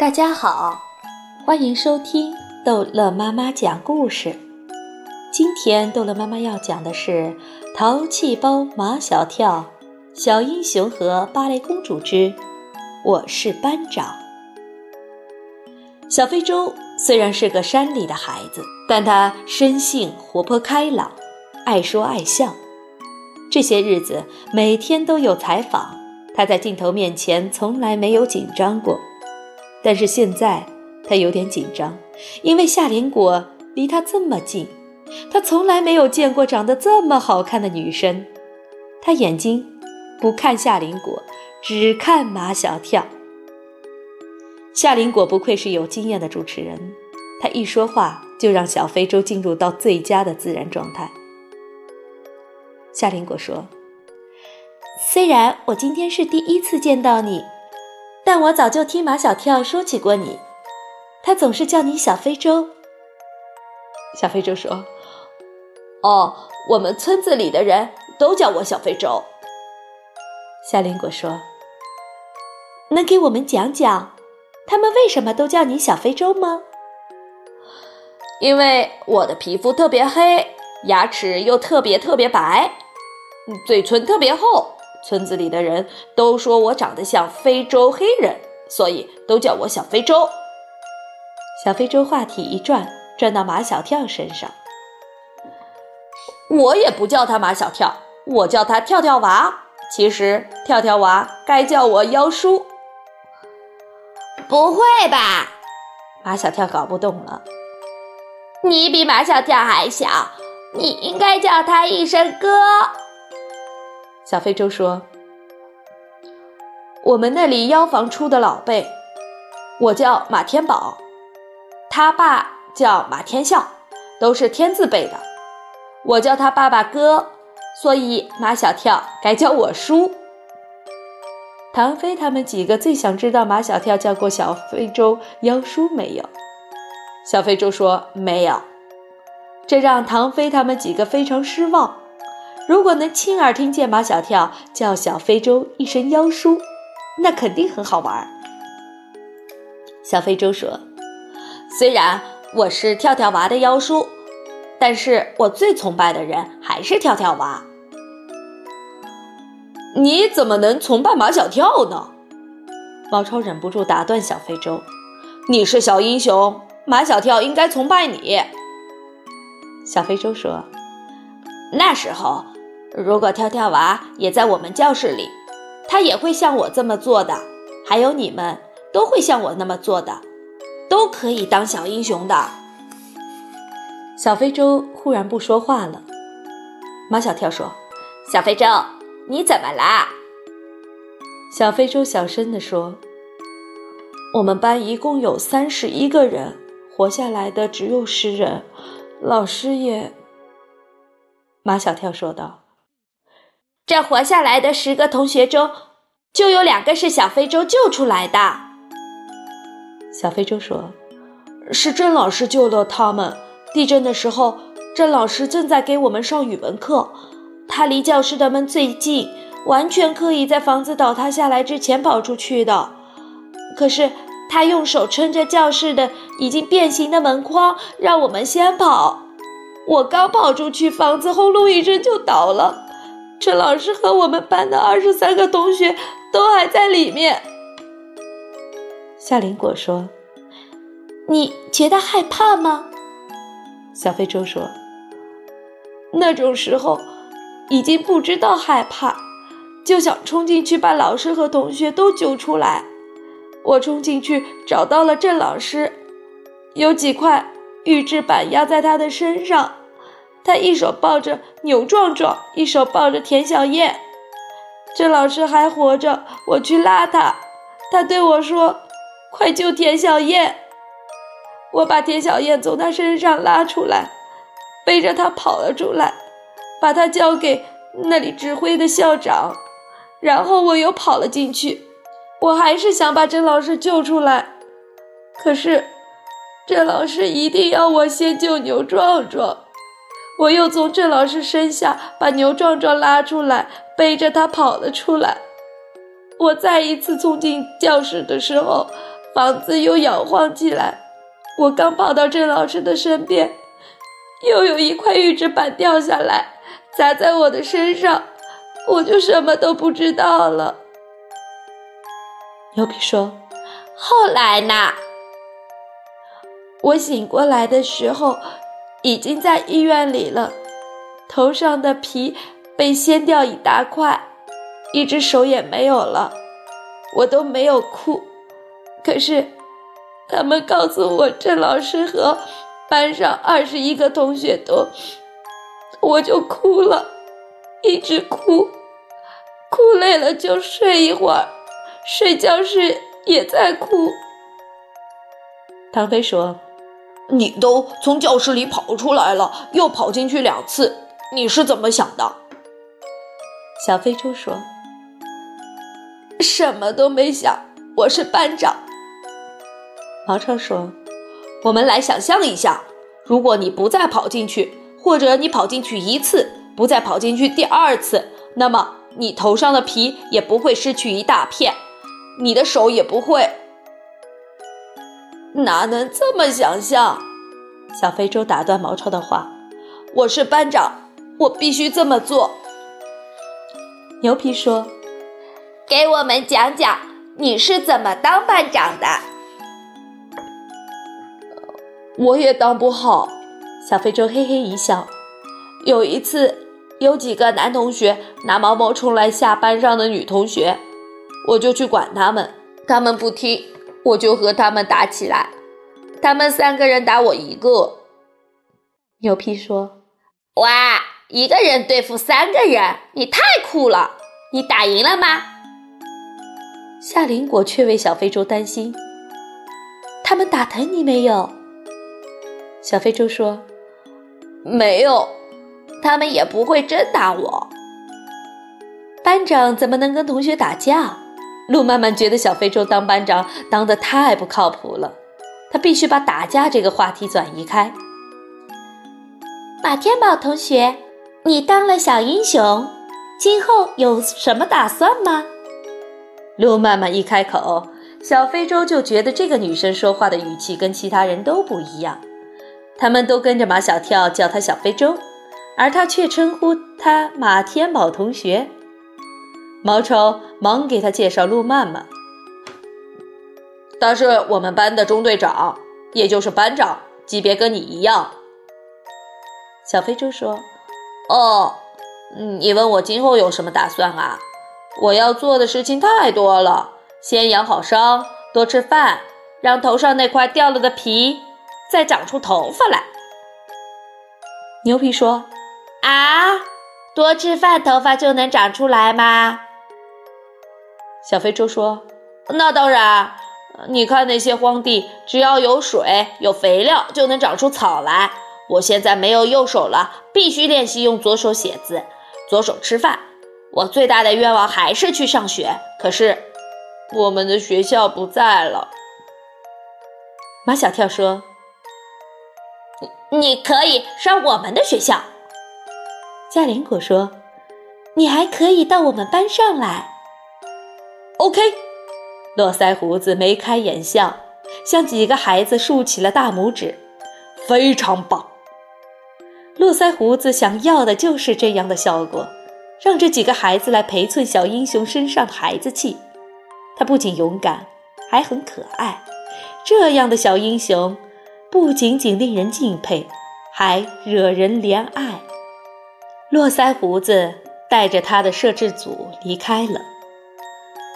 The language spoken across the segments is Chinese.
大家好，欢迎收听逗乐妈妈讲故事。今天逗乐妈妈要讲的是《淘气包马小跳》《小英雄和芭蕾公主之我是班长》。小非洲虽然是个山里的孩子，但他生性活泼开朗，爱说爱笑。这些日子每天都有采访，他在镜头面前从来没有紧张过。但是现在他有点紧张，因为夏林果离他这么近，他从来没有见过长得这么好看的女生。他眼睛不看夏林果，只看马小跳。夏林果不愧是有经验的主持人，他一说话就让小非洲进入到最佳的自然状态。夏林果说：“虽然我今天是第一次见到你。”但我早就听马小跳说起过你，他总是叫你小非洲。小非洲说：“哦，我们村子里的人都叫我小非洲。”夏林果说：“能给我们讲讲，他们为什么都叫你小非洲吗？”因为我的皮肤特别黑，牙齿又特别特别白，嘴唇特别厚。村子里的人都说我长得像非洲黑人，所以都叫我小非洲。小非洲话题一转，转到马小跳身上。我也不叫他马小跳，我叫他跳跳娃。其实跳跳娃该叫我妖叔。不会吧？马小跳搞不懂了。你比马小跳还小，你应该叫他一声哥。小非洲说：“我们那里妖房出的老辈，我叫马天宝，他爸叫马天笑，都是天字辈的。我叫他爸爸哥，所以马小跳该叫我叔。”唐飞他们几个最想知道马小跳叫过小非洲妖叔没有？小非洲说没有，这让唐飞他们几个非常失望。如果能亲耳听见马小跳叫小非洲一声“妖叔”，那肯定很好玩。小非洲说：“虽然我是跳跳娃的妖叔，但是我最崇拜的人还是跳跳娃。”你怎么能崇拜马小跳呢？毛超忍不住打断小非洲：“你是小英雄，马小跳应该崇拜你。”小非洲说：“那时候。”如果跳跳娃也在我们教室里，他也会像我这么做的。还有你们都会像我那么做的，都可以当小英雄的。小非洲忽然不说话了。马小跳说：“小非洲，你怎么啦？”小非洲小声地说：“我们班一共有三十一个人，活下来的只有十人，老师也……”马小跳说道。这活下来的十个同学中，就有两个是小非洲救出来的。小非洲说：“是郑老师救了他们。地震的时候，郑老师正在给我们上语文课，他离教室的门最近，完全可以在房子倒塌下来之前跑出去的。可是他用手撑着教室的已经变形的门框，让我们先跑。我刚跑出去，房子轰隆一声就倒了。”陈老师和我们班的二十三个同学都还在里面。夏林果说：“你觉得害怕吗？”小非洲说：“那种时候已经不知道害怕，就想冲进去把老师和同学都救出来。我冲进去找到了郑老师，有几块预制板压在他的身上。”他一手抱着牛壮壮，一手抱着田小燕。郑老师还活着，我去拉他，他对我说：“快救田小燕！”我把田小燕从他身上拉出来，背着他跑了出来，把他交给那里指挥的校长，然后我又跑了进去。我还是想把郑老师救出来，可是郑老师一定要我先救牛壮壮。我又从郑老师身下把牛壮壮拉出来，背着他跑了出来。我再一次冲进教室的时候，房子又摇晃起来。我刚跑到郑老师的身边，又有一块预制板掉下来，砸在我的身上，我就什么都不知道了。牛皮说：“后来呢？我醒过来的时候，已经在医院里了，头上的皮被掀掉一大块，一只手也没有了。我都没有哭，可是……”他们告诉我，郑老师和班上二十一个同学都，我就哭了，一直哭，哭累了就睡一会儿，睡觉时也在哭。唐飞说：“你都从教室里跑出来了，又跑进去两次，你是怎么想的？”小飞猪说：“什么都没想，我是班长。”毛超说：“我们来想象一下，如果你不再跑进去，或者你跑进去一次，不再跑进去第二次，那么你头上的皮也不会失去一大片，你的手也不会。哪能这么想象？”小非洲打断毛超的话：“我是班长，我必须这么做。”牛皮说：“给我们讲讲你是怎么当班长的。”我也当不好，小非洲嘿嘿一笑。有一次，有几个男同学拿毛毛虫来吓班上的女同学，我就去管他们，他们不听，我就和他们打起来。他们三个人打我一个。牛皮说：“哇，一个人对付三个人，你太酷了！你打赢了吗？”夏林果却为小非洲担心：“他们打疼你没有？”小非洲说：“没有，他们也不会真打我。班长怎么能跟同学打架？”路曼曼觉得小非洲当班长当得太不靠谱了，他必须把打架这个话题转移开。马天宝同学，你当了小英雄，今后有什么打算吗？路曼曼一开口，小非洲就觉得这个女生说话的语气跟其他人都不一样。他们都跟着马小跳叫她小非洲，而她却称呼他马天宝同学。毛超忙给他介绍路曼曼，他是我们班的中队长，也就是班长，级别跟你一样。小非洲说：“哦，你问我今后有什么打算啊？我要做的事情太多了，先养好伤，多吃饭，让头上那块掉了的皮。”再长出头发来，牛皮说：“啊，多吃饭头发就能长出来吗？”小非洲说：“那当然，你看那些荒地，只要有水、有肥料，就能长出草来。我现在没有右手了，必须练习用左手写字，左手吃饭。我最大的愿望还是去上学，可是我们的学校不在了。”马小跳说。你可以上我们的学校，嘉林果说：“你还可以到我们班上来。” OK，络腮胡子眉开眼笑，向几个孩子竖起了大拇指，非常棒。络腮胡子想要的就是这样的效果，让这几个孩子来陪衬小英雄身上的孩子气。他不仅勇敢，还很可爱。这样的小英雄。不仅仅令人敬佩，还惹人怜爱。络腮胡子带着他的摄制组离开了。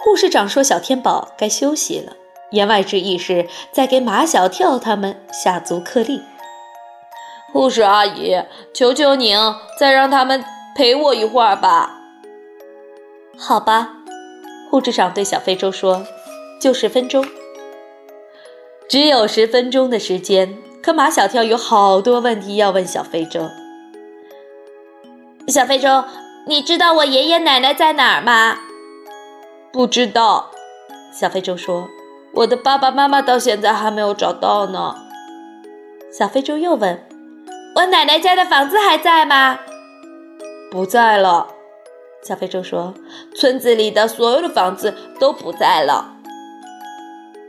护士长说：“小天宝该休息了。”言外之意是在给马小跳他们下足课令。护士阿姨，求求您再让他们陪我一会儿吧。好吧，护士长对小非洲说：“就十分钟。”只有十分钟的时间，可马小跳有好多问题要问小非洲。小非洲，你知道我爷爷奶奶在哪儿吗？不知道。小非洲说：“我的爸爸妈妈到现在还没有找到呢。”小非洲又问：“我奶奶家的房子还在吗？”不在了。小非洲说：“村子里的所有的房子都不在了。”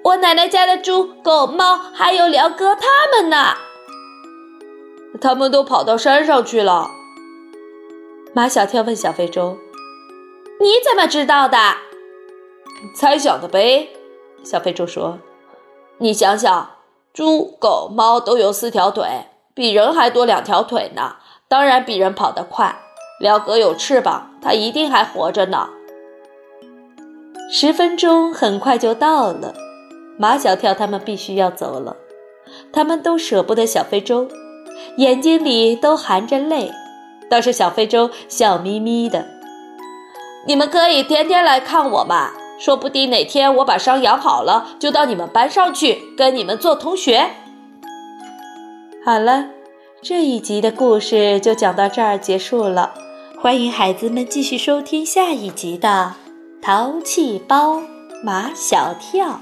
我奶奶家的猪、狗、猫，还有辽哥他们呢。他们都跑到山上去了。马小跳问小非洲：“你怎么知道的？”猜想的呗。小非洲说：“你想想，猪、狗、猫都有四条腿，比人还多两条腿呢，当然比人跑得快。辽哥有翅膀，他一定还活着呢。”十分钟很快就到了，马小跳他们必须要走了，他们都舍不得小非洲，眼睛里都含着泪。倒是小非洲笑眯眯的。你们可以天天来看我嘛，说不定哪天我把伤养好了，就到你们班上去跟你们做同学。好了，这一集的故事就讲到这儿结束了，欢迎孩子们继续收听下一集的。淘气包马小跳。